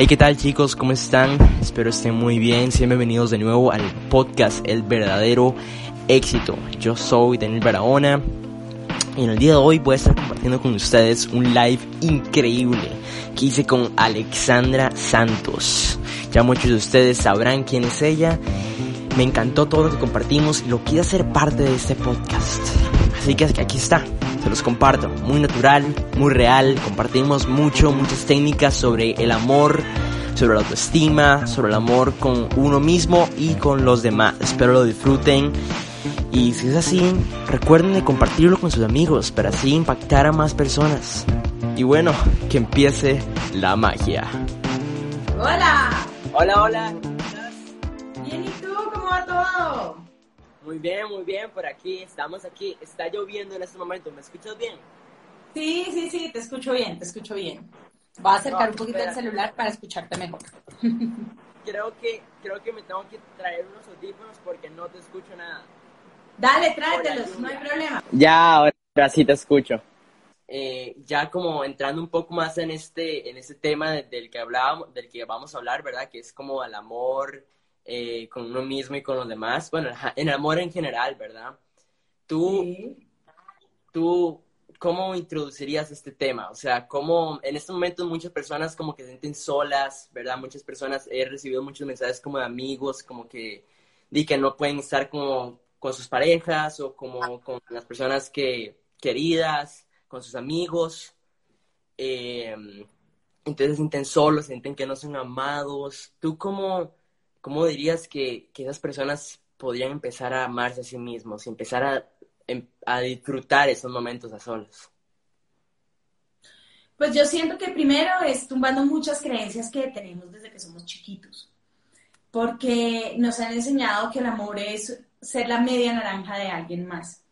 Hey, ¿qué tal chicos? ¿Cómo están? Espero estén muy bien. Sean bienvenidos de nuevo al podcast El verdadero éxito. Yo soy Daniel Barahona y en el día de hoy voy a estar compartiendo con ustedes un live increíble que hice con Alexandra Santos. Ya muchos de ustedes sabrán quién es ella. Me encantó todo lo que compartimos y lo quiero hacer parte de este podcast. Así que aquí está, se los comparto. Muy natural, muy real. Compartimos mucho, muchas técnicas sobre el amor, sobre la autoestima, sobre el amor con uno mismo y con los demás. Espero lo disfruten. Y si es así, recuerden de compartirlo con sus amigos para así impactar a más personas. Y bueno, que empiece la magia. Hola. Hola, hola. Bien, ¿y tú? ¿Cómo va todo? Muy bien, muy bien, por aquí, estamos aquí. Está lloviendo en este momento, ¿me escuchas bien? Sí, sí, sí, te escucho bien, te escucho bien. Voy a acercar un poquito el celular para escucharte mejor. creo que, creo que me tengo que traer unos audífonos porque no te escucho nada. Dale, tráetelos, no hay problema. Ya, ahora sí te escucho. Eh, ya como entrando un poco más en este, en este tema del que hablábamos, del que vamos a hablar, ¿verdad? Que es como el amor eh, con uno mismo y con los demás. Bueno, en amor en general, ¿verdad? Tú, tú, ¿cómo introducirías este tema? O sea, ¿cómo en este momento muchas personas como que se sienten solas, ¿verdad? Muchas personas, he recibido muchos mensajes como de amigos, como que, di que no pueden estar como con sus parejas o como con las personas que queridas, con sus amigos. Eh, entonces se sienten solos, sienten que no son amados. ¿Tú cómo, cómo dirías que, que, esas personas podrían empezar a amarse a sí mismos y empezar a, em, a disfrutar esos momentos a solos? Pues yo siento que primero es tumbando muchas creencias que tenemos desde que somos chiquitos, porque nos han enseñado que el amor es ser la media naranja de alguien más,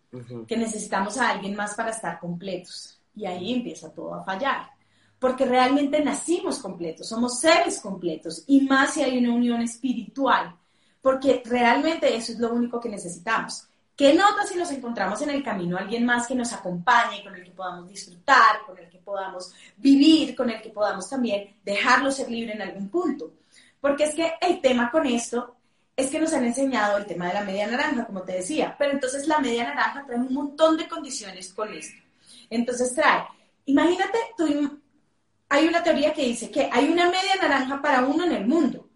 que necesitamos a alguien más para estar completos. Y ahí empieza todo a fallar, porque realmente nacimos completos, somos seres completos, y más si hay una unión espiritual, porque realmente eso es lo único que necesitamos. ¿Qué nota si nos encontramos en el camino alguien más que nos acompañe, con el que podamos disfrutar, con el que podamos vivir, con el que podamos también dejarlo ser libre en algún punto? Porque es que el tema con esto es que nos han enseñado el tema de la media naranja, como te decía, pero entonces la media naranja trae un montón de condiciones con esto. Entonces trae, imagínate, tú, hay una teoría que dice que hay una media naranja para uno en el mundo.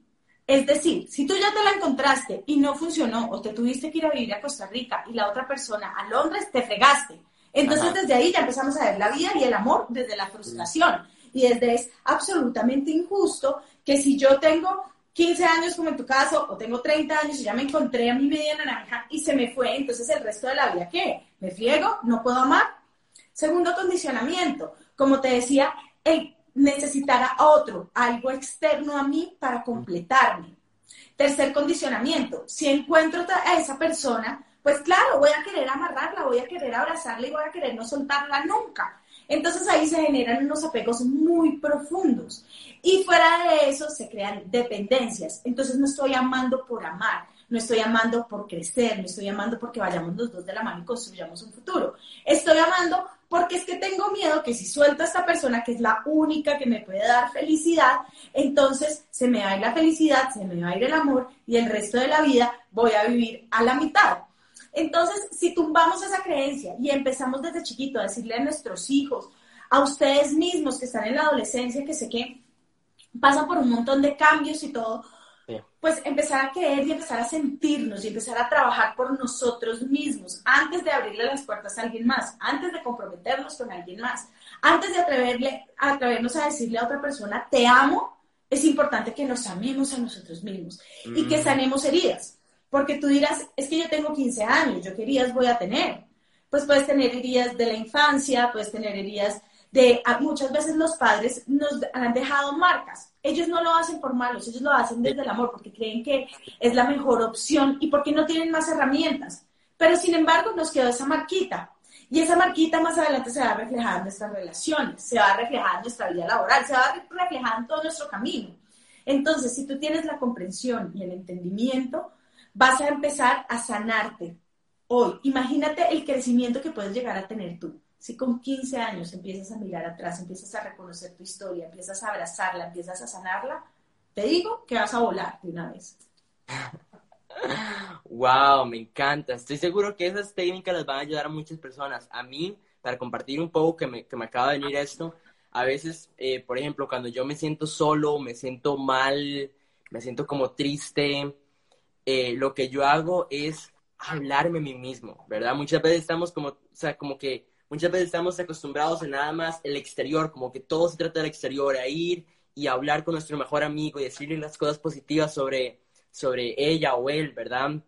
Es decir, si tú ya te la encontraste y no funcionó o te tuviste que ir a vivir a Costa Rica y la otra persona a Londres, te fregaste. Entonces desde ahí ya empezamos a ver la vida y el amor desde la frustración. Y desde es absolutamente injusto que si yo tengo 15 años como en tu caso, o tengo 30 años y ya me encontré a mi media naranja y se me fue, entonces el resto de la vida, ¿qué? ¿Me friego? ¿No puedo amar? Segundo condicionamiento, como te decía, el necesitar a otro, algo externo a mí para completarme. Tercer condicionamiento, si encuentro a esa persona, pues claro, voy a querer amarrarla, voy a querer abrazarla y voy a querer no soltarla nunca. Entonces ahí se generan unos apegos muy profundos. Y fuera de eso se crean dependencias. Entonces no estoy amando por amar, no estoy amando por crecer, no estoy amando porque vayamos los dos de la mano y construyamos un futuro. Estoy amando porque es que tengo miedo que si suelto a esta persona, que es la única que me puede dar felicidad, entonces se me va a ir la felicidad, se me va a ir el amor y el resto de la vida voy a vivir a la mitad. Entonces, si tumbamos esa creencia y empezamos desde chiquito a decirle a nuestros hijos, a ustedes mismos que están en la adolescencia, que sé que pasan por un montón de cambios y todo, pues empezar a creer y empezar a sentirnos y empezar a trabajar por nosotros mismos antes de abrirle las puertas a alguien más, antes de comprometernos con alguien más, antes de atreverle, atrevernos a decirle a otra persona, te amo, es importante que nos amemos a nosotros mismos y que mm. sanemos heridas. Porque tú dirás, es que yo tengo 15 años, yo qué heridas voy a tener. Pues puedes tener heridas de la infancia, puedes tener heridas Muchas veces los padres nos han dejado marcas. Ellos no lo hacen por malos, ellos lo hacen desde el amor, porque creen que es la mejor opción y porque no tienen más herramientas. Pero sin embargo nos quedó esa marquita. Y esa marquita más adelante se va a reflejar en nuestras relaciones, se va a reflejar en nuestra vida laboral, se va a reflejar en todo nuestro camino. Entonces, si tú tienes la comprensión y el entendimiento, vas a empezar a sanarte hoy. Imagínate el crecimiento que puedes llegar a tener tú. Si con 15 años empiezas a mirar atrás, empiezas a reconocer tu historia, empiezas a abrazarla, empiezas a sanarla, te digo que vas a volar de una vez. Wow, me encanta. Estoy seguro que esas técnicas les van a ayudar a muchas personas. A mí, para compartir un poco que me, que me acaba de venir esto, a veces, eh, por ejemplo, cuando yo me siento solo, me siento mal, me siento como triste, eh, lo que yo hago es hablarme a mí mismo, ¿verdad? Muchas veces estamos como, o sea, como que muchas veces estamos acostumbrados a nada más el exterior, como que todo se trata del exterior, a ir y hablar con nuestro mejor amigo y decirle las cosas positivas sobre, sobre ella o él, ¿verdad?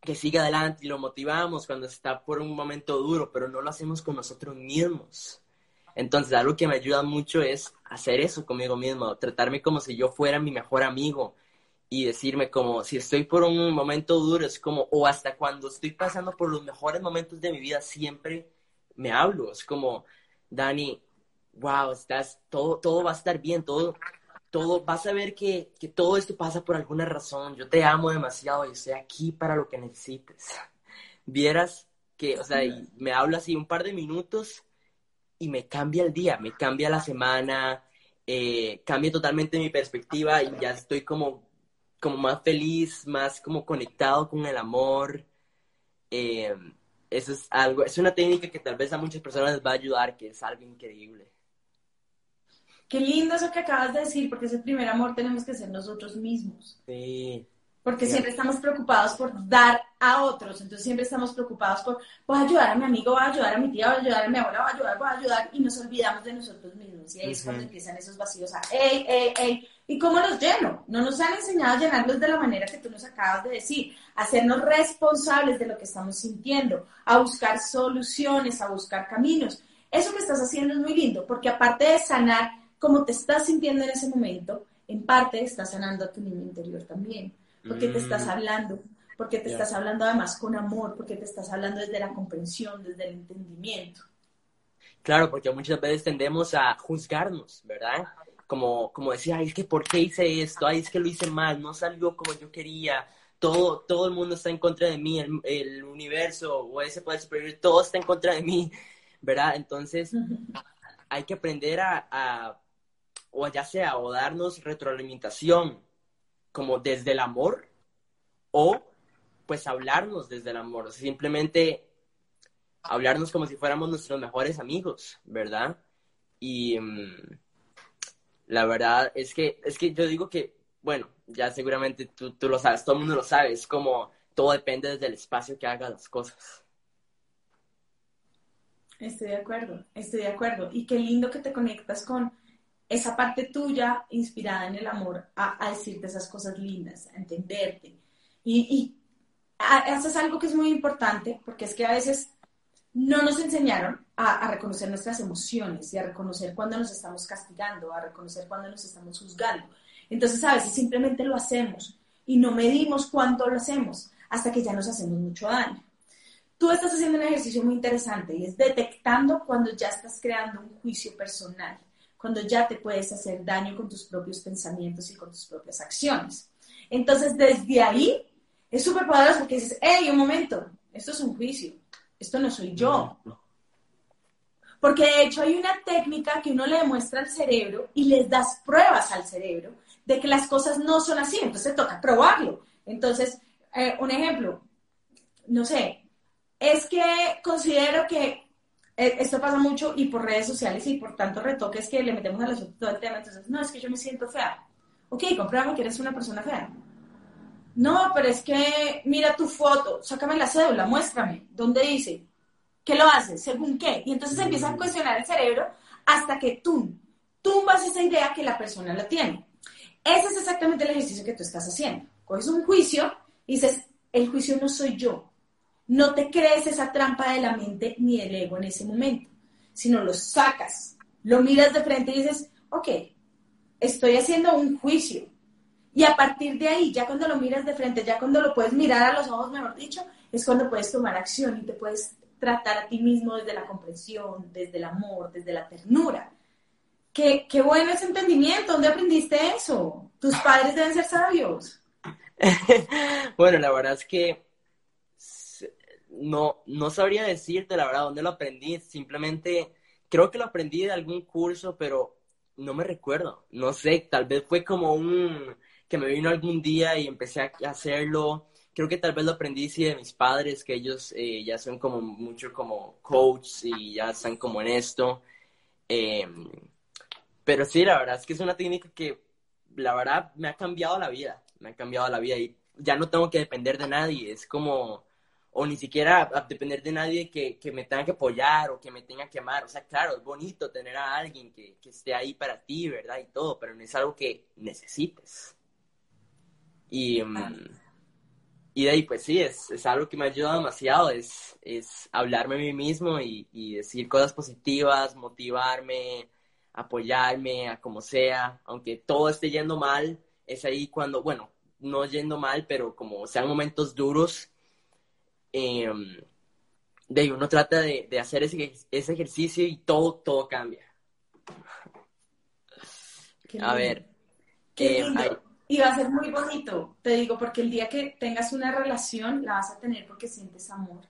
Que siga adelante y lo motivamos cuando está por un momento duro, pero no lo hacemos con nosotros mismos. Entonces, algo que me ayuda mucho es hacer eso conmigo mismo, tratarme como si yo fuera mi mejor amigo y decirme como si estoy por un momento duro, es como, o hasta cuando estoy pasando por los mejores momentos de mi vida, siempre me hablo, es como, Dani, wow, estás, todo, todo va a estar bien, todo, todo, vas a ver que, que todo esto pasa por alguna razón, yo te amo demasiado y estoy aquí para lo que necesites. Vieras que, o sea, me hablo así un par de minutos y me cambia el día, me cambia la semana, eh, cambia totalmente mi perspectiva y ya estoy como, como más feliz, más como conectado con el amor. Eh, eso es algo, es una técnica que tal vez a muchas personas les va a ayudar, que es algo increíble. Qué lindo eso que acabas de decir, porque ese primer amor tenemos que ser nosotros mismos. Sí. Porque siempre estamos preocupados por dar a otros, entonces siempre estamos preocupados por, voy a ayudar a mi amigo, voy a ayudar a mi tía, voy a ayudar a mi abuela, voy a ayudar, voy a ayudar, y nos olvidamos de nosotros mismos. Y ahí es cuando empiezan esos vacíos a, ey, ey, ey, ¿y cómo los lleno? No nos han enseñado a llenarlos de la manera que tú nos acabas de decir, a hacernos responsables de lo que estamos sintiendo, a buscar soluciones, a buscar caminos. Eso que estás haciendo es muy lindo, porque aparte de sanar cómo te estás sintiendo en ese momento, en parte estás sanando a tu niño interior también, porque te estás mm. hablando, porque te estás hablando además con amor, porque te estás hablando desde la comprensión, desde el entendimiento. Claro, porque muchas veces tendemos a juzgarnos, ¿verdad? Como, como decir, ay, es que ¿por qué hice esto? Ay, es que lo hice mal, no salió como yo quería. Todo, todo el mundo está en contra de mí, el, universo o ese poder superior, todo está en contra de mí, ¿verdad? Entonces, hay que aprender a o ya sea, o darnos retroalimentación como desde el amor, o pues hablarnos desde el amor, simplemente hablarnos como si fuéramos nuestros mejores amigos, ¿verdad? Y mm, la verdad es que, es que yo digo que, bueno, ya seguramente tú, tú lo sabes, todo el mundo lo sabe, es como todo depende desde el espacio que haga las cosas. Estoy de acuerdo, estoy de acuerdo. Y qué lindo que te conectas con esa parte tuya inspirada en el amor a, decirte esas cosas lindas, a entenderte. Y, y eso es algo que es muy importante porque es que a veces no nos enseñaron a, reconocer nuestras emociones y a reconocer cuando nos estamos castigando, a reconocer cuando nos estamos juzgando. Entonces a veces simplemente lo hacemos y no medimos cuánto lo hacemos hasta que ya nos hacemos mucho daño. Tú estás haciendo un ejercicio muy interesante y es detectando cuando ya estás creando un juicio personal cuando ya te puedes hacer daño con tus propios pensamientos y con tus propias acciones. Entonces, desde ahí, es súper poderoso porque dices, hey, un momento, esto es un juicio, esto no soy yo. Porque de hecho hay una técnica que uno le demuestra al cerebro y les das pruebas al cerebro de que las cosas no son así, entonces toca probarlo. Entonces, eh, un ejemplo, no sé, es que considero que eh, esto pasa mucho y por redes sociales y por tanto retoques que le metemos a los todo el tema. Entonces, no, es que yo me siento fea. Ok, compruébame que eres una persona fea. No, pero es que mira tu foto, sácame la cédula, muéstrame. ¿Dónde dice? ¿Qué lo haces? ¿Según qué? Y entonces empieza a cuestionar el cerebro hasta que tú tumbas esa idea que la persona la tiene. Ese es exactamente el ejercicio que tú estás haciendo. Coges un juicio y dices, el juicio no soy yo, no te crees esa trampa de la mente ni del ego en ese momento, sino lo sacas, lo miras de frente y dices, ok, estoy haciendo un juicio. Y a partir de ahí, ya cuando lo miras de frente, ya cuando lo puedes mirar a los ojos, mejor dicho, es cuando puedes tomar acción y te puedes tratar a ti mismo desde la comprensión, desde el amor, desde la ternura. Qué, qué bueno ese entendimiento, ¿dónde aprendiste eso? Tus padres deben ser sabios. bueno, la verdad es que no, no sabría decirte la verdad dónde lo aprendí. Simplemente creo que lo aprendí de algún curso, pero no me recuerdo. No sé, tal vez fue como un que me vino algún día y empecé a hacerlo. Creo que tal vez lo aprendí sí de mis padres, que ellos eh, ya son como mucho como coach y ya están como en esto. Em, pero sí, la verdad es que es una técnica que la verdad me ha cambiado la vida, me ha cambiado la vida y ya no tengo que depender de nadie, es como, o ni siquiera depender de nadie que, que, me tenga que apoyar o que me tenga que amar. O sea, claro, es bonito tener a alguien que, que esté ahí para ti, ¿verdad? Y todo, pero no es algo que necesites. Y, mm, y de ahí, pues sí, es, es, algo que me ayuda demasiado, es, es hablarme a mí mismo y, y decir cosas positivas, motivarme, apoyarme a como sea, aunque todo esté yendo mal, es ahí cuando, bueno, no yendo mal, pero como sean momentos duros, em, de ahí uno trata de, de hacer ese, ese, ejercicio y todo, todo cambia. a ver. Qué em, Y va a ser muy bonito, te digo, porque el día que tengas una relación la vas a tener porque sientes amor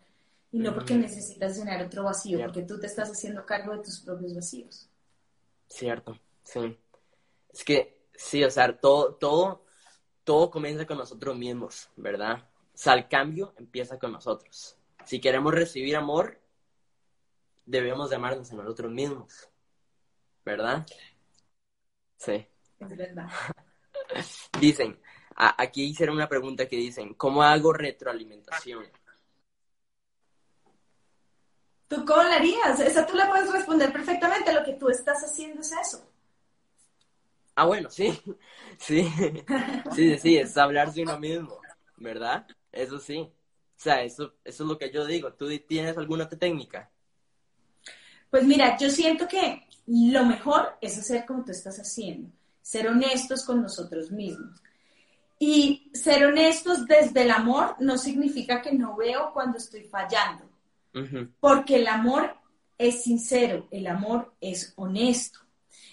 y no porque necesitas llenar otro vacío, porque tú te estás haciendo cargo de tus propios vacíos. Cierto, sí. Es que, sí, o sea, todo, todo, todo comienza con nosotros mismos, ¿verdad? O sea, el cambio empieza con nosotros. Si queremos recibir amor, debemos de amarnos a nosotros mismos, ¿verdad? Sí. Es verdad. dicen, aquí hicieron una pregunta que dicen, ¿cómo hago retroalimentación? ¿Tú cómo la harías? Esa tú la puedes responder perfectamente. Lo que tú estás haciendo es eso. Ah, bueno, sí. Sí. Sí, sí, es hablar de uno mismo, ¿verdad? Eso sí. O sea, eso, eso es lo que yo digo. ¿Tú tienes alguna otra técnica? Pues mira, yo siento que lo mejor es hacer como tú estás haciendo. Ser honestos con nosotros mismos. Y ser honestos desde el amor no significa que no veo cuando estoy fallando porque el amor es sincero, el amor es honesto.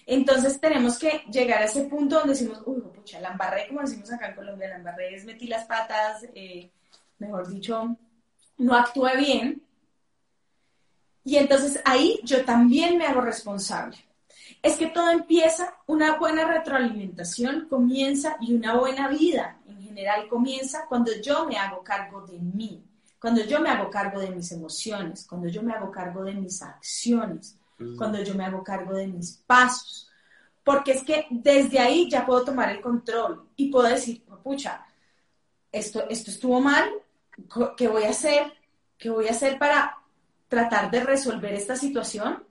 Entonces tenemos que llegar a ese punto donde decimos, uy, pucha, la embarré, como decimos acá en Colombia, la embarré es metí las patas, eh, mejor dicho, no actué bien. Y entonces ahí yo también me hago responsable. Es que todo empieza, una buena retroalimentación comienza y una buena vida en general comienza cuando yo me hago cargo de mí. Cuando yo me hago cargo de mis emociones, cuando yo me hago cargo de mis acciones, cuando yo me hago cargo de mis pasos. Porque es que desde ahí ya puedo tomar el control y puedo decir, pucha, esto, esto estuvo mal, ¿qué voy a hacer? ¿Qué voy a hacer para tratar de resolver esta situación?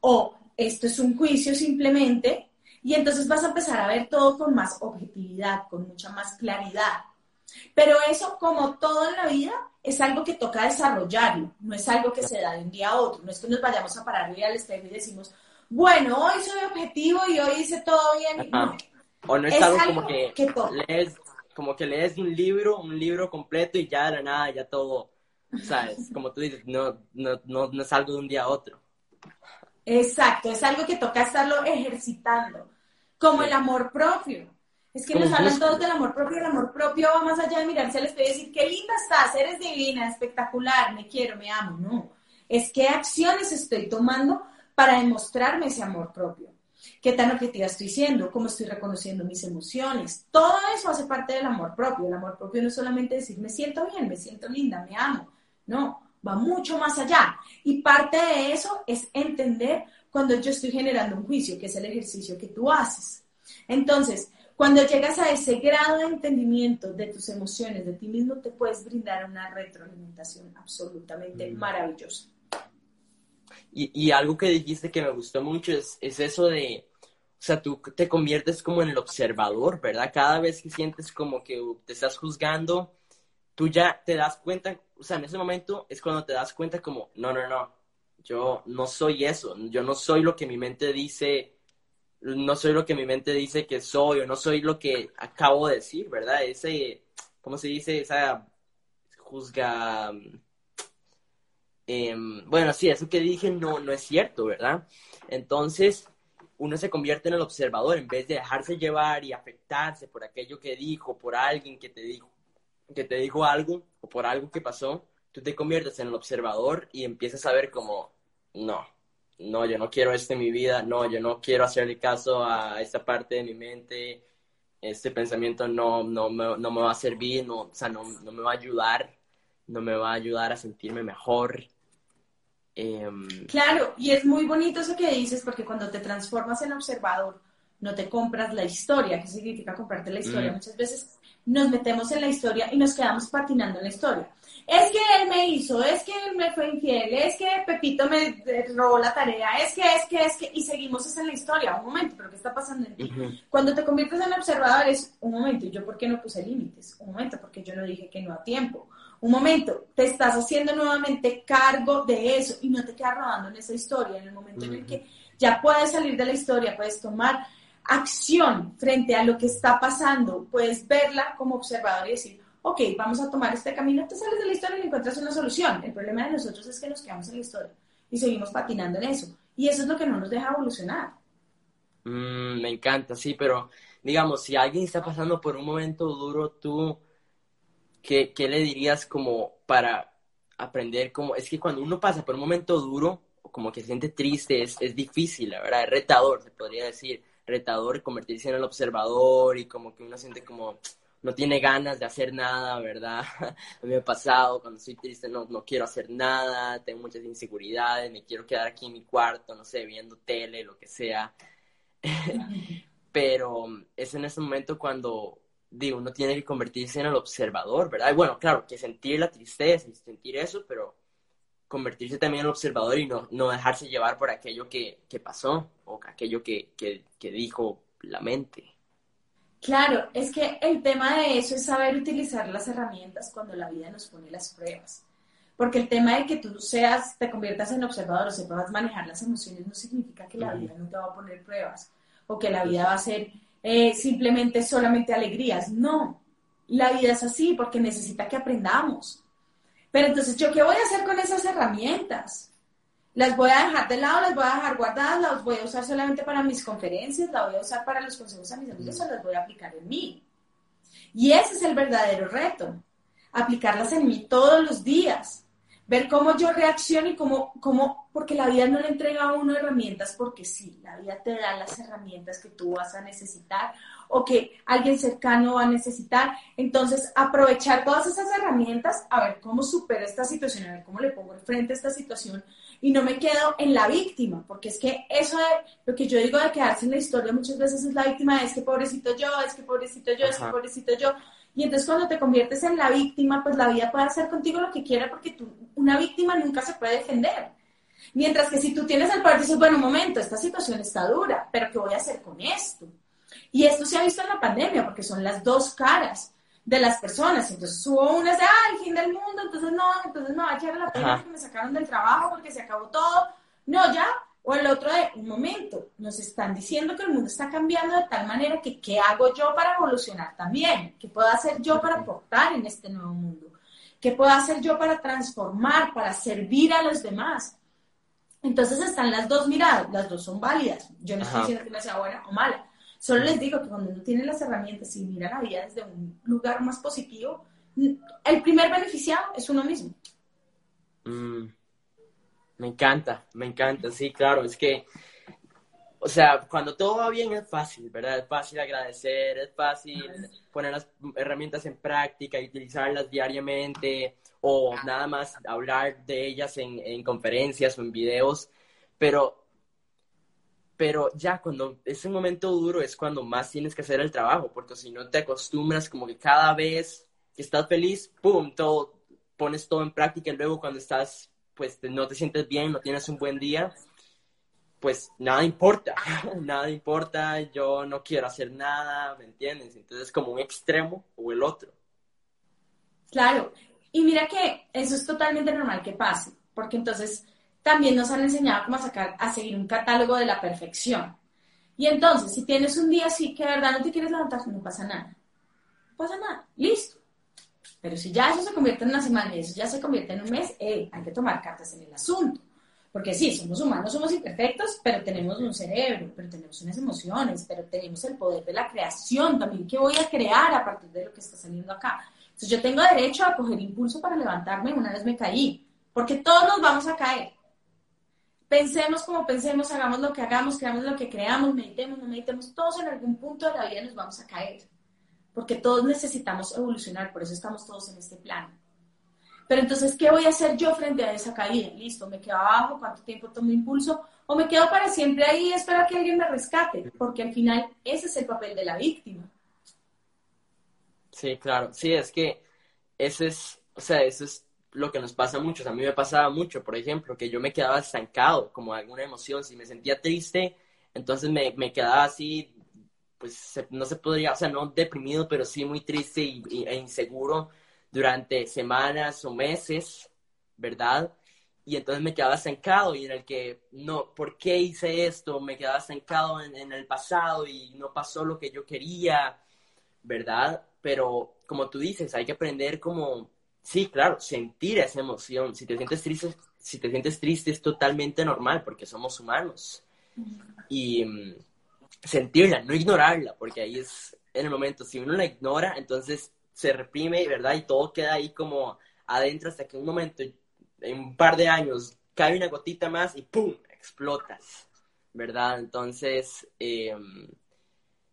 O esto es un juicio simplemente. Y entonces vas a empezar a ver todo con más objetividad, con mucha más claridad. Pero eso, como todo en la vida, es algo que toca desarrollarlo, no es algo que se da de un día a otro, no es que nos vayamos a parar al espejo y decimos, bueno, hoy soy objetivo y hoy hice todo bien. O no es, algo, como que, lees, como que lees un libro, un libro completo y ya de la nada, ya todo, ¿sabes? Como tú dices, no, no, no, no es algo de un día a otro. Exacto, es algo que toca estarlo ejercitando, como el amor propio. Es que nos hablan todos del amor propio. El amor propio va más allá de mirarse al espejo y decir, qué linda estás, eres divina, espectacular, me quiero, me amo. No, es qué acciones estoy tomando para demostrarme ese amor propio. ¿Qué tan objetiva estoy siendo? ¿Cómo estoy reconociendo mis emociones? Todo eso hace parte del amor propio. El amor propio no es solamente decir, me siento bien, me siento linda, me amo. No, va mucho más allá. Y parte de eso es entender cuando yo estoy generando un juicio, que es el ejercicio que tú haces. Entonces, cuando llegas a ese grado de entendimiento de tus emociones, de ti mismo, te puedes brindar una retroalimentación absolutamente mm. maravillosa. Y, algo que dijiste que me gustó mucho es, es eso de, o sea, tú te conviertes como en el observador, ¿verdad? Cada vez que sientes como que te estás juzgando, tú ya te das cuenta, o sea, en ese momento es cuando te das cuenta como, no, no, no, yo no soy eso, yo no soy lo que mi mente dice no soy lo que mi mente dice que soy o no soy lo que acabo de decir, ¿verdad? Ese, ¿cómo se dice? Esa juzga... Em, bueno, sí, eso que dije no, no es cierto, ¿verdad? Entonces, uno se convierte en el observador en vez de dejarse llevar y afectarse por aquello que dijo, por alguien que te dijo, que te dijo algo o por algo que pasó, tú te conviertes en el observador y empiezas a ver como, no, no, yo no quiero esto en mi vida, no, yo no quiero hacerle caso a esta parte de mi mente, este pensamiento no, no, me, no me va a servir, no, o sea, no, no, me va a ayudar, no me va a ayudar a sentirme mejor. Em, claro, y es muy bonito eso que dices, porque cuando te transformas en observador, no te compras la historia. ¿Qué significa comprarte la historia? Mm. Muchas veces nos metemos en la historia y nos quedamos patinando en la historia. Es que él me hizo, es que él me fue infiel, es que Pepito me robó la tarea, es que, es que, es que, y seguimos en la historia. Un momento, pero ¿qué está pasando en ti? Cuando te conviertes en observador es, un momento, ¿yo por qué no puse límites? Un momento, porque yo no dije que no a tiempo. Un momento, te estás haciendo nuevamente cargo de eso y no te quedas rodando en esa historia. En el momento en el que ya puedes salir de la historia, puedes tomar acción frente a lo que está pasando, puedes verla como observador y decir, ok, vamos a tomar este camino, te sales de la historia y encuentras una solución. El problema de nosotros es que nos quedamos en la historia y seguimos patinando en eso. Y eso es lo que no nos deja evolucionar. Mm, me encanta, sí, pero digamos, si alguien está pasando por un momento duro, tú, ¿qué, qué le dirías como para aprender? Como, es que cuando uno pasa por un momento duro, como que se siente triste, es, es difícil, la verdad, es retador, se podría decir retador convertirse en el observador y como que uno siente como no tiene ganas de hacer nada, ¿verdad? A mí me ha pasado, cuando estoy triste no, no quiero hacer nada, tengo muchas inseguridades, me quiero quedar aquí en mi cuarto, no sé, viendo tele, lo que sea. Pero es en ese momento cuando, digo, uno tiene que convertirse en el observador, ¿verdad? Y bueno, claro, que sentir la tristeza y sentir eso, pero convertirse también en observador y no, no dejarse llevar por aquello que, que pasó o aquello que, que, que dijo la mente. Claro, es que el tema de eso es saber utilizar las herramientas cuando la vida nos pone las pruebas. Porque el tema de que tú seas, te conviertas en observador o sepas manejar las emociones no significa que la vida no te va a poner pruebas o que la vida va a ser eh, simplemente solamente alegrías. No, la vida es así porque necesita que aprendamos. Pero entonces, ¿yo qué voy a hacer con esas herramientas? Las voy a dejar de lado, las voy a dejar guardadas, las voy a usar solamente para mis conferencias, las voy a usar para los consejos a mis amigos o las voy a aplicar en mí. Y ese es el verdadero reto, aplicarlas en mí todos los días, ver cómo yo reacciono y cómo, cómo, porque la vida no le entrega a uno herramientas porque sí, la vida te da las herramientas que tú vas a necesitar o que alguien cercano va a necesitar. Entonces, aprovechar todas esas herramientas, a ver cómo supero esta situación, a ver cómo le pongo frente a esta situación y no me quedo en la víctima, porque es que eso de lo que yo digo de quedarse en la historia muchas veces es la víctima, es que pobrecito yo, es que pobrecito yo, es que pobrecito yo. Y entonces cuando te conviertes en la víctima, pues la vida puede hacer contigo lo que quiera porque tú, una víctima nunca se puede defender. Mientras que si tú tienes el poder, dices, bueno, un momento, esta situación está dura, pero ¿qué voy a hacer con esto? Y esto se ha visto en la pandemia, porque son las dos caras de las personas. Entonces hubo unas de, ah, el fin del mundo, entonces no, entonces no, va a echar la pena que me sacaron del trabajo porque se acabó todo. No, ya. O el otro de, un momento, nos están diciendo que el mundo está cambiando de tal manera que, ¿qué hago yo para evolucionar también? ¿Qué puedo hacer yo para aportar en este nuevo mundo? ¿Qué puedo hacer yo para transformar, para servir a los demás? Entonces están las dos miradas, las dos son válidas. Yo no estoy diciendo que una sea buena o mala, Solo les digo que cuando uno tiene las herramientas y mira la vida desde un lugar más positivo, el primer beneficiado es uno mismo. Mm. me encanta, me encanta, sí, claro, es que, o sea, cuando todo va bien es fácil, ¿verdad? Es fácil agradecer, es fácil poner las herramientas en práctica y utilizarlas diariamente o nada más hablar de ellas en, en conferencias o en videos, pero pero ya cuando es un momento duro es cuando más tienes que hacer el trabajo, porque si no te acostumbras como que cada vez que estás feliz, ¡pum!, todo, pones todo en práctica y luego cuando estás, pues no te sientes bien, no tienes un buen día, pues nada importa, nada importa, yo no quiero hacer nada, ¿me entiendes? Entonces es como un extremo o el otro. Claro, y mira que eso es totalmente normal que pase, porque entonces también nos han enseñado cómo sacar, a seguir un catálogo de la perfección. Y entonces, si tienes un día así que de verdad no te quieres levantar, no pasa nada. No pasa nada, listo. Pero si ya eso se convierte en una semana y eso ya se convierte en un mes, hay que tomar cartas en el asunto. Porque sí, somos humanos, somos imperfectos, pero tenemos un cerebro, pero tenemos unas emociones, pero tenemos el poder de la creación también. ¿Qué voy a crear a partir de lo que está saliendo acá? Entonces yo tengo derecho a coger impulso para levantarme una vez me caí, porque todos nos vamos a caer. Pensemos como pensemos, hagamos lo que hagamos, creamos lo que creamos, meditemos, no meditemos, todos en algún punto de la vida nos vamos a caer, porque todos necesitamos evolucionar, por eso estamos todos en este plano. Pero entonces, ¿qué voy a hacer yo frente a esa caída? Listo, me quedo abajo, cuánto tiempo tomo impulso, o me quedo para siempre ahí y espero que alguien me rescate, porque al final ese es el papel de la víctima. Sí, claro, sí, es que ese es, o sea, eso es lo que nos pasa mucho. a mí me pasaba mucho, por ejemplo, que yo me quedaba estancado, como alguna emoción. Si me sentía triste, entonces me, me quedaba así, pues no se podría, o sea, no deprimido, pero sí muy triste y, e inseguro durante semanas o meses, ¿verdad? Y entonces me quedaba estancado y en el que, no, ¿por qué hice esto? Me quedaba estancado en, en el pasado y no pasó lo que yo quería, ¿verdad? Pero como tú dices, hay que aprender como Sí, claro, sentir esa emoción. Si te sientes triste, si te sientes triste es totalmente normal porque somos humanos. Y mm, sentirla, no ignorarla, porque ahí es en el momento. Si uno la ignora, entonces se reprime, ¿verdad? Y todo queda ahí como adentro hasta que un momento, en un par de años, cae una gotita más y ¡pum! explotas, ¿verdad? Entonces, em,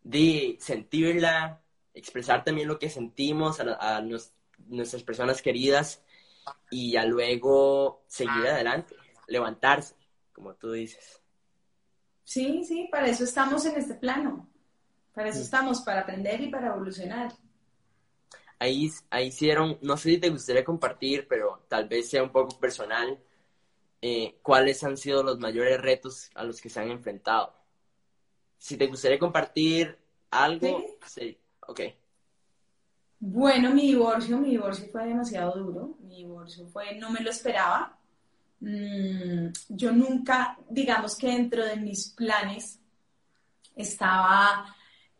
de sentirla, expresar también lo que sentimos a, a, nuestras personas queridas y ya luego seguir adelante, levantarse, como tú dices. Sí, sí, para eso estamos en este plano. Para eso mm. estamos, para aprender y para evolucionar. Ahí, ahí hicieron, no sé si te gustaría compartir, pero tal vez sea un poco personal, eh, cuáles han sido los mayores retos a los que se han enfrentado. Si te gustaría compartir algo, sí, ok. Bueno, mi divorcio, mi divorcio fue demasiado duro. Mi divorcio fue, no me lo esperaba. Mm, yo nunca, digamos que dentro de mis planes estaba,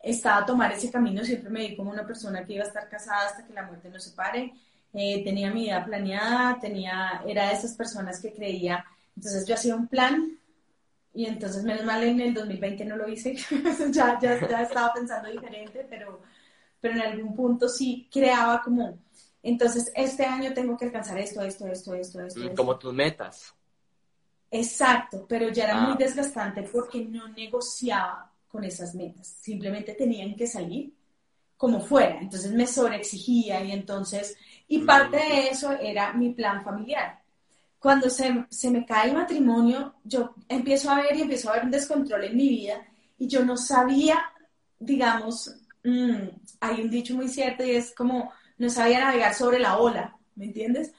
estaba tomar ese camino. Siempre me vi como una persona que iba a estar casada hasta que la muerte nos separe. Eh, tenía mi vida planeada, tenía, era de esas personas que creía. Entonces yo hacía un plan y entonces menos mal en el 2020 no lo hice. ya, ya, ya estaba pensando diferente, pero pero en algún punto sí creaba como, entonces este año tengo que alcanzar esto, esto, esto, esto, esto. Como tus metas. Exacto, pero ya era muy ah. desgastante porque no negociaba con esas metas, simplemente tenían que salir como fuera, entonces me sobreexigía y entonces, y mm. parte de eso era mi plan familiar. Cuando se, se me cae el matrimonio, yo empiezo a ver y empiezo a ver un descontrol en mi vida y yo no sabía, digamos, Mm, hay un dicho muy cierto y es como no sabía navegar sobre la ola, ¿me entiendes?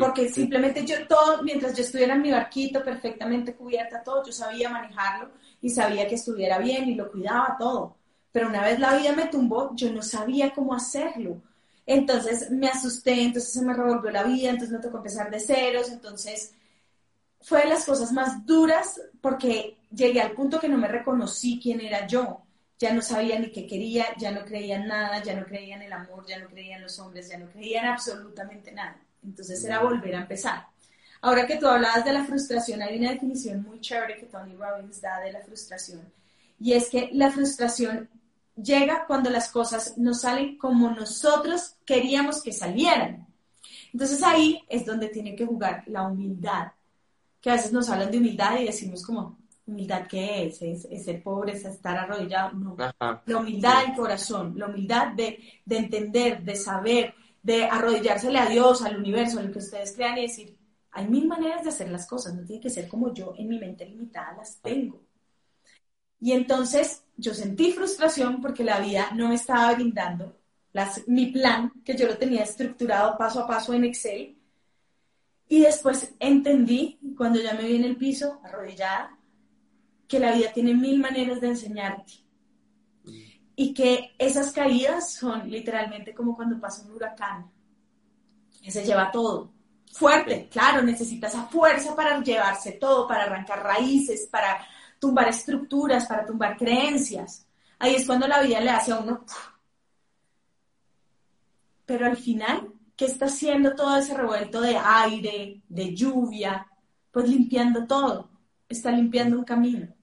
Porque simplemente yo todo, mientras yo estuviera en mi barquito perfectamente cubierta, todo, yo sabía manejarlo y sabía que estuviera bien y lo cuidaba todo. Pero una vez la vida me tumbó, yo no sabía cómo hacerlo. Entonces me asusté, entonces se me revolvió la vida, entonces me tocó empezar de ceros, entonces fue de las cosas más duras porque llegué al punto que no me reconocí quién era yo ya no sabía ni qué quería, ya no creía en nada, ya no creía en el amor, ya no creía en los hombres, ya no creía en absolutamente nada. Entonces era volver a empezar. Ahora que tú hablabas de la frustración, hay una definición muy chévere que Tony Robbins da de la frustración. Y es que la frustración llega cuando las cosas no salen como nosotros queríamos que salieran. Entonces ahí es donde tiene que jugar la humildad, que a veces nos hablan de humildad y decimos como, humildad qué es? es, ser pobre, es estar arrodillado, no. La humildad del corazón, la humildad de, de, entender, de saber, de arrodillársele a Dios, al universo, a lo que ustedes crean y decir, hay mil maneras de hacer las cosas, no tiene que ser como yo en mi mente limitada las tengo. Y entonces yo sentí frustración porque la vida no me estaba brindando las, mi plan, que yo lo tenía estructurado paso a paso en Excel. Y después entendí, cuando ya me vi en el piso, arrodillada, que la vida tiene mil maneras de enseñarte y que esas caídas son literalmente como cuando pasa un huracán, que se lleva todo. Fuerte, claro, necesita esa fuerza para llevarse todo, para arrancar raíces, para tumbar estructuras, para tumbar creencias. Ahí es cuando la vida le hace a uno. Pero al final, ¿qué está haciendo todo ese revuelto de aire, de lluvia? Pues limpiando todo, está limpiando un camino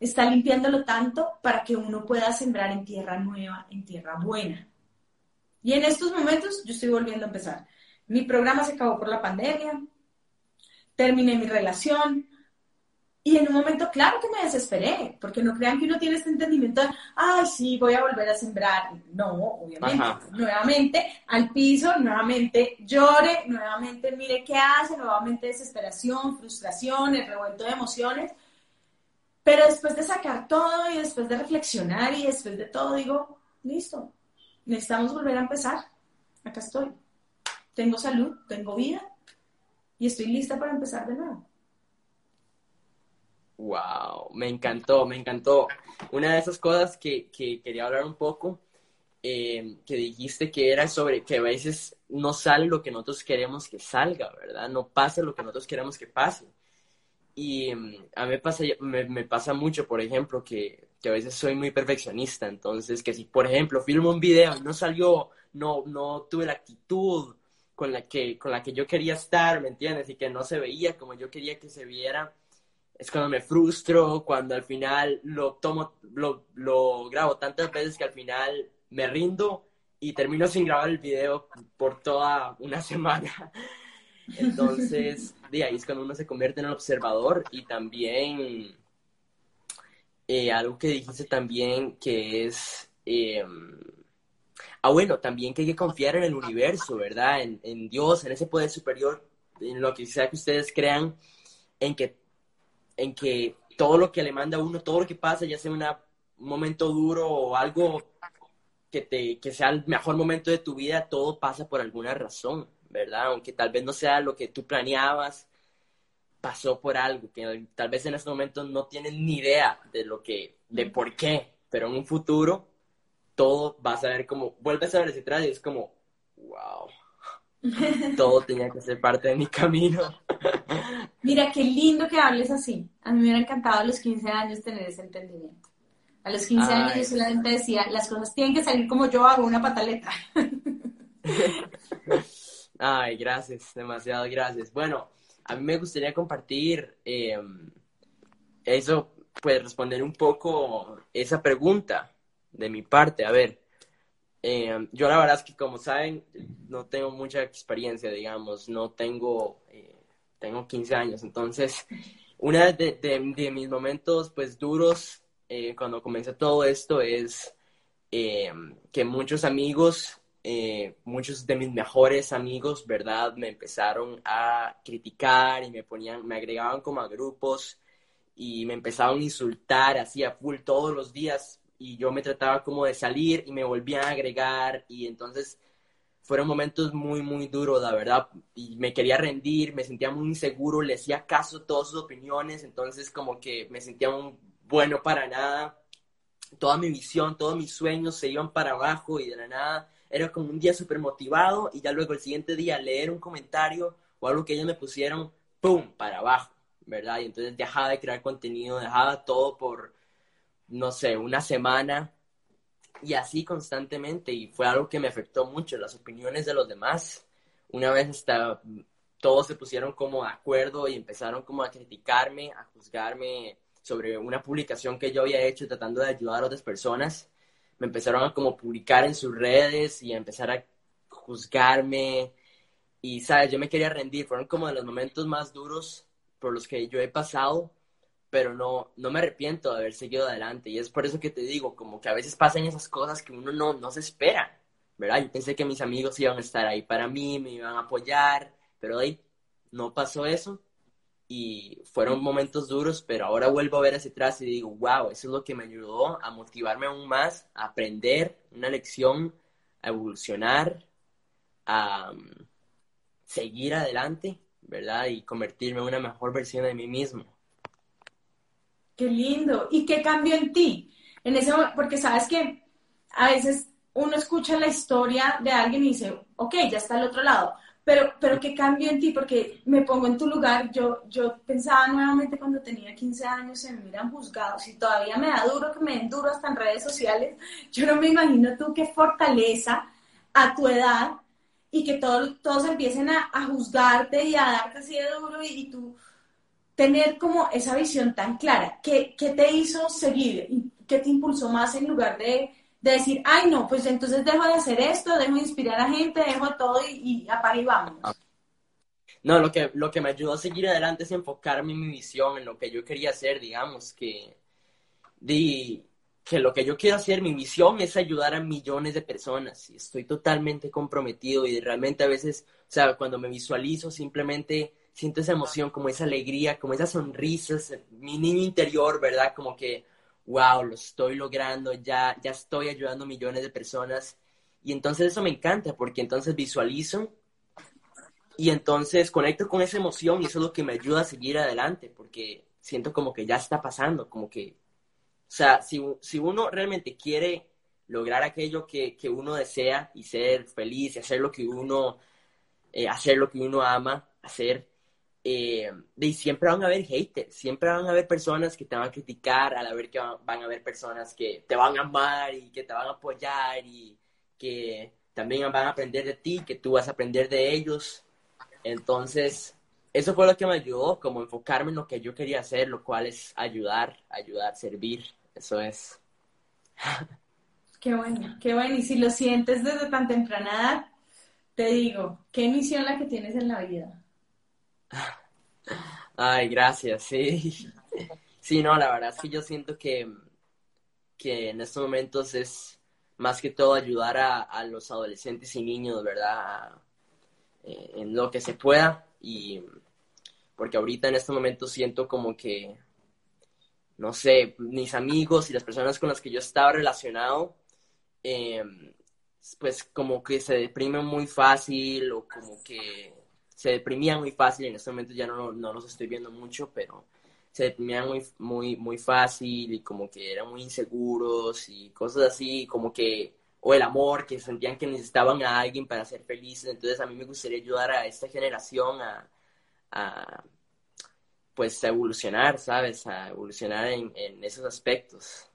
está limpiándolo tanto para que uno pueda sembrar en tierra nueva, en tierra buena. Y en estos momentos yo estoy volviendo a empezar. Mi programa se acabó por la pandemia, terminé mi relación, y en un momento, claro que me desesperé, porque no crean que uno tiene este entendimiento de, ay, sí, voy a volver a sembrar. No, obviamente. Nuevamente al piso, nuevamente llore, nuevamente mire qué hace, nuevamente desesperación, frustración, el revuelto de emociones. Pero después de sacar todo y después de reflexionar y después de todo, digo, listo, necesitamos volver a empezar. Acá estoy. Tengo salud, tengo vida y estoy lista para empezar de nuevo. Wow, me encantó, me encantó. Una de esas cosas que, quería hablar un poco, eh, que dijiste que era sobre que a veces no sale lo que nosotros queremos que salga, ¿verdad? No pasa lo que nosotros queremos que pase. Y mm, a mí me pasa, me, pasa mucho, por ejemplo, que, que, a veces soy muy perfeccionista. Entonces, que si, por ejemplo, filmo un video y no salió, no, no tuve la actitud con la, que, con la que yo quería estar, ¿me entiendes? Y que no se veía como yo quería que se viera es cuando me frustro, cuando al final lo tomo, lo, lo grabo tantas veces que al final me rindo y termino sin grabar el video por toda una semana. Entonces, de ahí es cuando uno se convierte en el observador y también eh, algo que dijiste también que es, eh, ah bueno, también que hay que confiar en el universo, ¿verdad? En, en Dios, en ese poder superior, en lo que sea que ustedes crean, en que en que todo lo que le manda a uno, todo lo que pasa, ya sea un momento duro o algo que, te, que sea el mejor momento de tu vida, todo pasa por alguna razón, ¿verdad? Aunque tal vez no sea lo que tú planeabas, pasó por algo, que tal vez en este momento no tienes ni idea de lo que, de por qué, pero en un futuro todo vas a ver como, vuelves a ver hacia atrás y es como, wow, todo tenía que ser parte de mi camino. Mira, qué lindo que hables así. A mí me hubiera encantado a los 15 años tener ese entendimiento. A los 15 años yo solamente decía, las cosas tienen que salir como yo hago una pataleta. Ay, gracias, demasiado gracias. Bueno, a mí me gustaría compartir em, eso, pues responder un poco esa pregunta de mi parte. A ver, em, yo la verdad es que como saben, no tengo mucha experiencia, digamos, no tengo eh, tengo 15 años, entonces una de, mis momentos pues duros eh, cuando comencé todo esto es eh, que muchos amigos, eh, muchos de mis mejores amigos, ¿verdad? Me empezaron a criticar y me ponían, me agregaban como a grupos y me empezaban a insultar así a full todos los días y yo me trataba como de salir y me volvían a agregar y entonces fueron momentos muy, muy duros, la verdad, y me quería rendir, me sentía muy inseguro, le hacía caso a todas sus opiniones, entonces como que me sentía un bueno para nada, toda mi visión, todos mis sueños se iban para abajo y de la nada era como un día súper motivado y ya luego el siguiente día leer un comentario o algo que ellos me pusieron, ¡pum!, para abajo, ¿verdad? Y entonces dejaba de crear contenido, dejaba todo por, no sé, una semana y así constantemente y fue algo que me afectó mucho, las opiniones de los demás. Una vez hasta todos se pusieron como de acuerdo y empezaron como a criticarme, a juzgarme sobre una publicación que yo había hecho tratando de ayudar a otras personas. Me empezaron a como publicar en sus redes y a empezar a juzgarme y, sabes, yo me quería rendir. Fueron como de los momentos más duros por los que yo he pasado pero no, no me arrepiento de haber seguido adelante. Y es por eso que te digo, como que a veces pasan esas cosas que uno no, no se espera, ¿verdad? Yo pensé que mis amigos iban a estar ahí para mí, me iban a apoyar, pero ahí no pasó eso. Y fueron momentos duros, pero ahora vuelvo a ver hacia atrás y digo, wow, eso es lo que me ayudó a motivarme aún más, a aprender una lección, a evolucionar, a um, seguir adelante, ¿verdad? Y convertirme en una mejor versión de mí mismo. Qué lindo. ¿Y qué cambió en ti? En ese porque sabes que a veces uno escucha la historia de alguien y dice, ok, ya está al otro lado, pero, pero ¿qué cambió en ti? Porque me pongo en tu lugar, yo, yo pensaba nuevamente cuando tenía 15 años, se me miran juzgados y todavía me da duro que me den duro hasta en redes sociales. Yo no me imagino tú qué fortaleza a tu edad y que todos empiecen a, juzgarte y a darte así de duro y tú tener como esa visión tan clara? ¿Qué, qué te hizo seguir? ¿Qué te impulsó más en lugar de de decir, ay no, pues entonces dejo de hacer esto, dejo de inspirar a gente, dejo todo y, y y vamos. Ah. No, lo que, lo que me ayudó a seguir adelante es enfocarme en mi visión, en lo que yo quería hacer, digamos, que, di, que lo que yo quiero hacer, mi visión es ayudar a millones de personas y estoy totalmente comprometido y realmente a veces, o sea, cuando me visualizo simplemente siento esa emoción, como esa alegría, como esas sonrisas, mi niño interior, ¿verdad? Como que, wow, lo estoy logrando, ya, ya estoy ayudando a millones de personas y entonces eso me encanta porque entonces visualizo y entonces conecto con esa emoción y eso es lo que me ayuda a seguir adelante, porque siento como que ya está pasando, como que, o sea, si, si uno realmente quiere lograr aquello que, que, uno desea y ser feliz y hacer lo que uno, eh, hacer lo que uno ama hacer, eh, y siempre van a haber haters, siempre van a haber personas que te van a criticar, a la vez que van, van, a haber personas que te van a amar y que te van a apoyar y que también van a aprender de ti, que tú vas a aprender de ellos. Entonces, eso fue lo que me ayudó, como enfocarme en lo que yo quería hacer, lo cual es ayudar, ayudar, servir. Eso es. Qué bueno, qué bueno. Y si lo sientes desde tan temprana edad, te digo, ¿qué misión la que tienes en la vida? Ay, gracias, sí. Sí, no, la verdad es que yo siento que, que en estos momentos es más que todo ayudar a, los adolescentes y niños, ¿verdad? Eh, en lo que se pueda y porque ahorita en este momento siento como que, no sé, mis amigos y las personas con las que yo estaba relacionado, em, pues como que se deprimen muy fácil o como que se deprimían muy fácil, en este momento ya no, no los estoy viendo mucho, pero se deprimían muy, muy, muy fácil y como que eran muy inseguros y cosas así, como que o el amor, que sentían que necesitaban a alguien para ser felices. Entonces a mí me gustaría ayudar a esta generación a, a pues a evolucionar, ¿sabes? A evolucionar en, en, esos aspectos.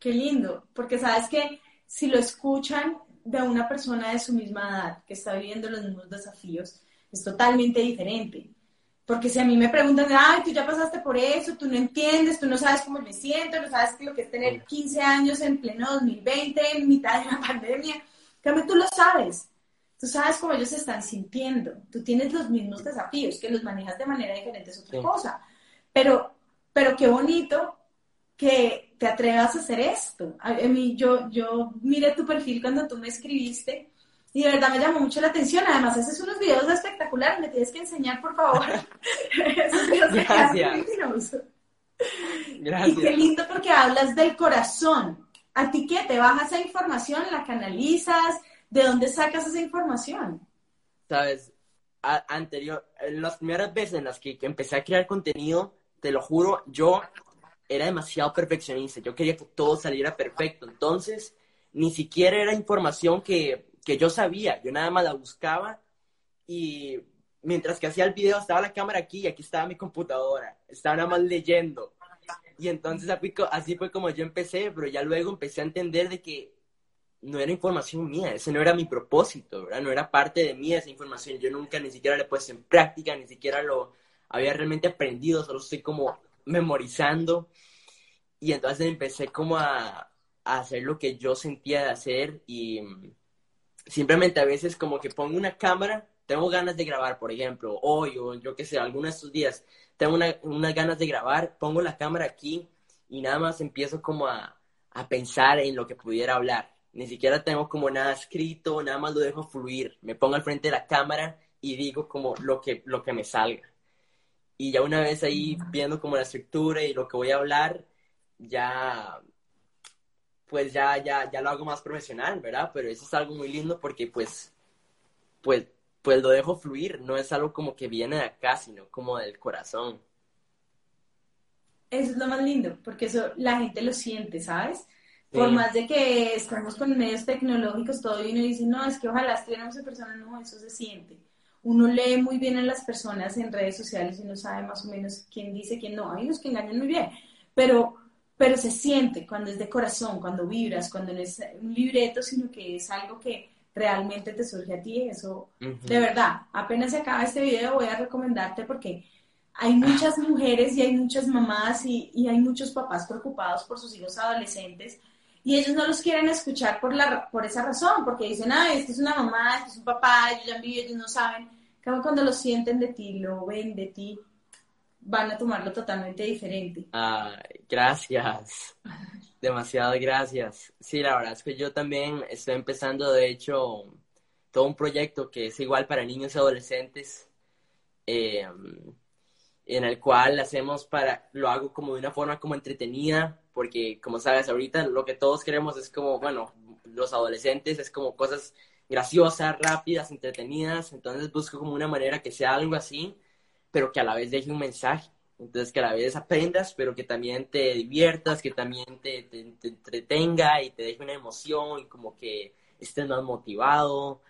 Qué lindo, porque sabes que si lo escuchan de una persona de su misma edad que está viviendo los mismos desafíos, es totalmente diferente. Porque si a mí me preguntan, ay, tú ya pasaste por eso, tú no entiendes, tú no sabes cómo me siento, no sabes lo que es tener 15 años en pleno 2020, en mitad de la pandemia, cambio tú lo sabes. Tú sabes cómo ellos se están sintiendo. Tú tienes los mismos desafíos, que los manejas de manera diferente es otra cosa. Pero, pero qué bonito que te atrevas a hacer esto. A mí, yo, yo miré tu perfil cuando tú me escribiste y de verdad me llamó mucho la atención. Además, haces unos videos espectaculares. Me tienes que enseñar, por favor. Gracias. Gracias. Y qué lindo porque hablas del corazón. ¿A ti qué? ¿Te bajas esa información? ¿La canalizas? ¿De dónde sacas esa información? Sabes, anterior, las primeras veces en las que empecé a crear contenido, te lo juro, yo era demasiado perfeccionista. Yo quería que todo saliera perfecto. Entonces, ni siquiera era información que que yo sabía, yo nada más la buscaba y mientras que hacía el video estaba la cámara aquí y aquí estaba mi computadora, estaba nada más leyendo. Y entonces así fue como yo empecé, pero ya luego empecé a entender de que no era información mía, ese no era mi propósito, ¿verdad? No era parte de mí esa información, yo nunca ni siquiera la puesto en práctica, ni siquiera lo había realmente aprendido, solo estoy como memorizando. Y entonces empecé como a, a hacer lo que yo sentía de hacer y simplemente a veces como que pongo una cámara, tengo ganas de grabar, por ejemplo, hoy o yo qué sé, algunos de estos días, tengo unas ganas de grabar, pongo la cámara aquí y nada más empiezo como a, a pensar en lo que pudiera hablar. Ni siquiera tengo como nada escrito, nada más lo dejo fluir. Me pongo al frente de la cámara y digo como lo que, lo que me salga. Y ya una vez ahí viendo como la estructura y lo que voy a hablar, ya pues ya, ya, ya lo hago más profesional, ¿verdad? Pero eso es algo muy lindo porque pues, pues, pues lo dejo fluir, no es algo como que viene de acá, sino como del corazón. Eso es lo más lindo, porque eso la gente lo siente, ¿sabes? Por más de que estamos con medios tecnológicos, todo y uno dice, no, es que ojalá estuviéramos en persona, no, eso se siente. Uno lee muy bien a las personas en redes sociales y no sabe más o menos quién dice quién no. Hay unos que engañan muy bien, pero pero se siente cuando es de corazón, cuando vibras, cuando no es un libreto, sino que es algo que realmente te surge a ti. Eso, de verdad, apenas se acaba este video voy a recomendarte porque hay muchas mujeres y hay muchas mamás y, y, hay muchos papás preocupados por sus hijos adolescentes Y ellos no los quieren escuchar por, la, por esa razón, porque dicen, ah, este es una mamá, este es un papá, ellos ya han vivido, ellos no saben. Como cuando lo sienten de ti, lo ven de ti, van a tomarlo totalmente diferente. Ay, gracias. Demasiado gracias. Sí, la verdad es que yo también estoy empezando, de hecho, todo un proyecto que es igual para niños y adolescentes, eh, en el cual hacemos para, lo hago como de una forma como entretenida, porque como sabes, ahorita lo que todos queremos es como, bueno, los adolescentes es como cosas graciosas, rápidas, entretenidas, entonces busco como una manera que sea algo así, pero que a la vez deje un mensaje. Entonces, que a la vez aprendas, pero que también te diviertas, que también te, te, te entretenga y te deje una emoción y como que estés más motivado.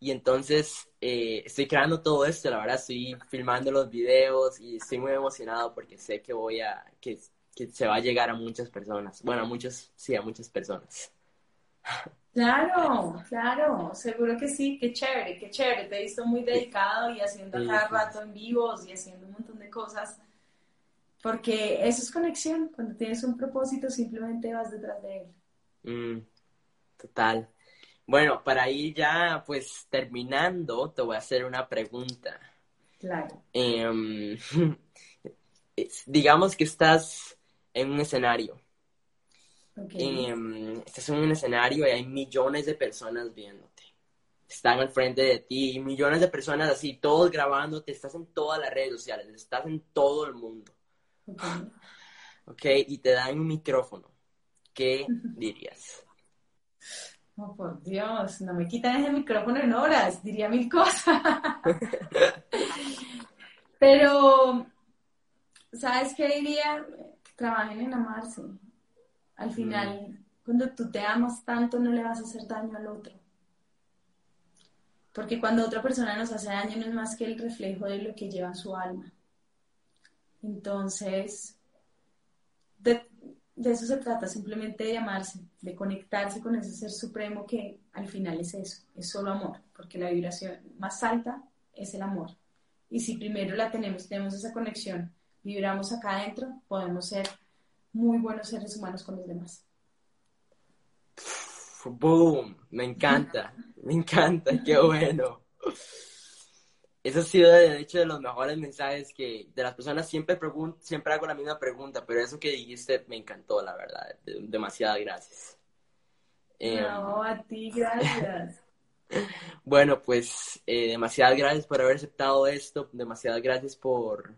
Y entonces eh, estoy creando todo esto, la verdad estoy filmando los videos y estoy muy emocionado porque sé que voy a, que, que se va a llegar a muchas personas. Bueno, a muchos, sí, a muchas personas. Claro, claro, seguro que sí, qué chévere, qué chévere. Te he visto muy dedicado y haciendo cada rato en vivos y haciendo un montón de cosas. Porque eso es conexión. Cuando tienes un propósito, simplemente vas detrás de él. Mm, total. Bueno, para ir ya pues terminando, te voy a hacer una pregunta. Claro. Em, digamos que estás en un escenario. Em, estás en un escenario y hay millones de personas viéndote. Están al frente de ti, millones de personas así, todos grabándote, estás en todas las redes sociales, estás en todo el mundo. Ok, y te dan un micrófono. ¿Qué dirías? Oh, por Dios, no me quitan ese micrófono en horas, diría mil cosas. Pero, ¿sabes qué diría? Trabajen en amarse. Al mm. final, cuando tú te amas tanto, no le vas a hacer daño al otro. Porque cuando otra persona nos hace daño no es más que el reflejo de lo que lleva su alma. Entonces, de, de eso se trata, simplemente de amarse, de conectarse con ese ser supremo que al final es eso, es solo amor, porque la vibración más alta es el amor. Y si primero la tenemos, tenemos esa conexión, vibramos acá adentro, podemos ser muy buenos seres humanos con los demás. ¡Boom! Me encanta, me encanta, qué bueno. Eso ha sido, de hecho, de los mejores mensajes que de las personas siempre pregunto, siempre hago la misma pregunta, pero eso que dijiste me encantó, la verdad. Demasiadas gracias. Em, no, a ti, gracias. bueno, pues eh, demasiadas gracias por haber aceptado esto, demasiadas gracias por,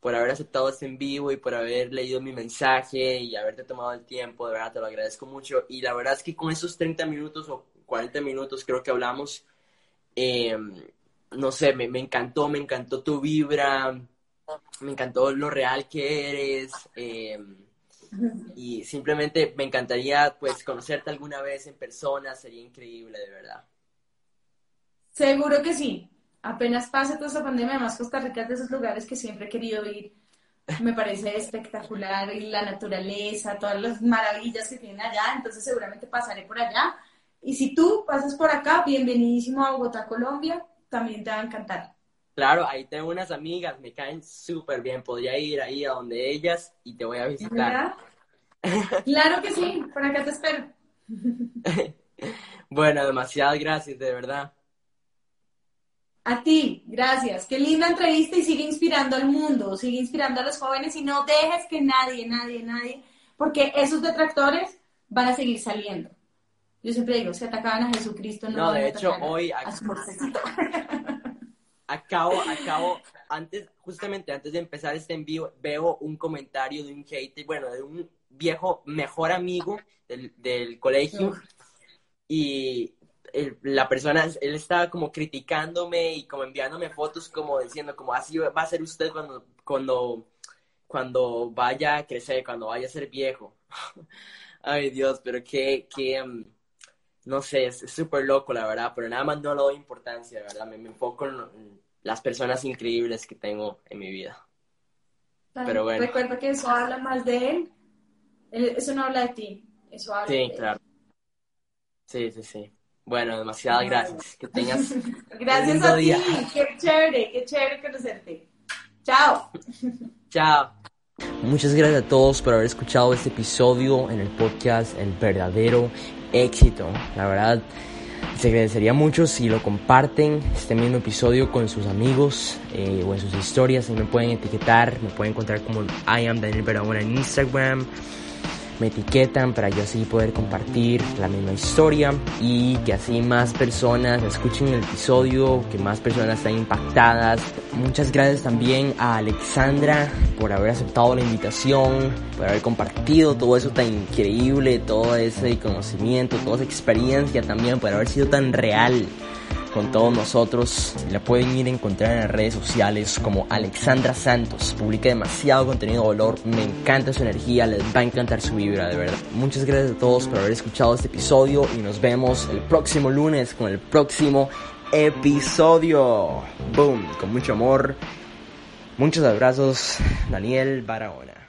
por haber aceptado este en vivo y por haber leído mi mensaje y haberte tomado el tiempo, de verdad te lo agradezco mucho. Y la verdad es que con esos 30 minutos o 40 minutos creo que hablamos, eh, no sé, me, encantó, me encantó tu vibra, me encantó lo real que eres. Em, y simplemente me encantaría pues conocerte alguna vez en persona, sería increíble, de verdad. Seguro que sí. Apenas pase toda esta pandemia, además Costa Rica es de esos lugares que siempre he querido ir. Me parece espectacular y la naturaleza, todas las maravillas que tienen allá, entonces seguramente pasaré por allá. Y si tú pasas por acá, bienvenidísimo a Bogotá, Colombia también te va a encantar. Claro, ahí tengo unas amigas, me caen súper bien. Podría ir ahí a donde ellas y te voy a visitar. Claro que sí, por acá te espero. bueno, demasiadas gracias, de verdad. A ti, gracias. Qué linda entrevista y sigue inspirando al mundo, sigue inspirando a los jóvenes y no dejes que nadie, nadie, nadie, porque esos detractores van a seguir saliendo. Yo siempre digo, si atacaban a Jesucristo, no, no de hecho, hoy acabo, acabo, antes, justamente antes de empezar este envío, veo un comentario de un hater, bueno, de un viejo mejor amigo del, del colegio, y la persona, él estaba como criticándome y como enviándome fotos como diciendo como así va a ser usted cuando, cuando, cuando vaya a crecer, cuando vaya a ser viejo. Ay Dios, pero qué, qué, um, no sé, es súper loco, la verdad, pero nada más no le doy importancia, verdad, me, enfoco en, las personas increíbles que tengo en mi vida. pero bueno. Recuerda que eso habla más de él, eso no habla de ti, eso habla sí, claro. Sí, sí, sí. Bueno, demasiadas gracias. Que tengas. gracias a ti. Qué chévere, qué chévere conocerte. Chao. Chao. Muchas gracias a todos por haber escuchado este episodio en el podcast El verdadero éxito. La verdad, se agradecería mucho si lo comparten este mismo episodio con sus amigos eh, o en sus historias. me pueden etiquetar, me pueden encontrar como I am Daniel Barahona en Instagram me etiquetan para yo así poder compartir la misma historia y que así más personas escuchen el episodio, que más personas estén impactadas. Muchas gracias también a Alexandra por haber aceptado la invitación, por haber compartido todo eso tan increíble, todo ese conocimiento, toda esa experiencia también, por haber sido tan real con todos nosotros. La pueden ir a encontrar en las redes sociales como Alexandra Santos. Publica demasiado contenido de valor. Me encanta su energía. Les va a encantar su vibra, de verdad. Muchas gracias a todos por haber escuchado este episodio y nos vemos el próximo lunes con el próximo episodio. Boom, con mucho amor. Muchos abrazos. Daniel Barahona.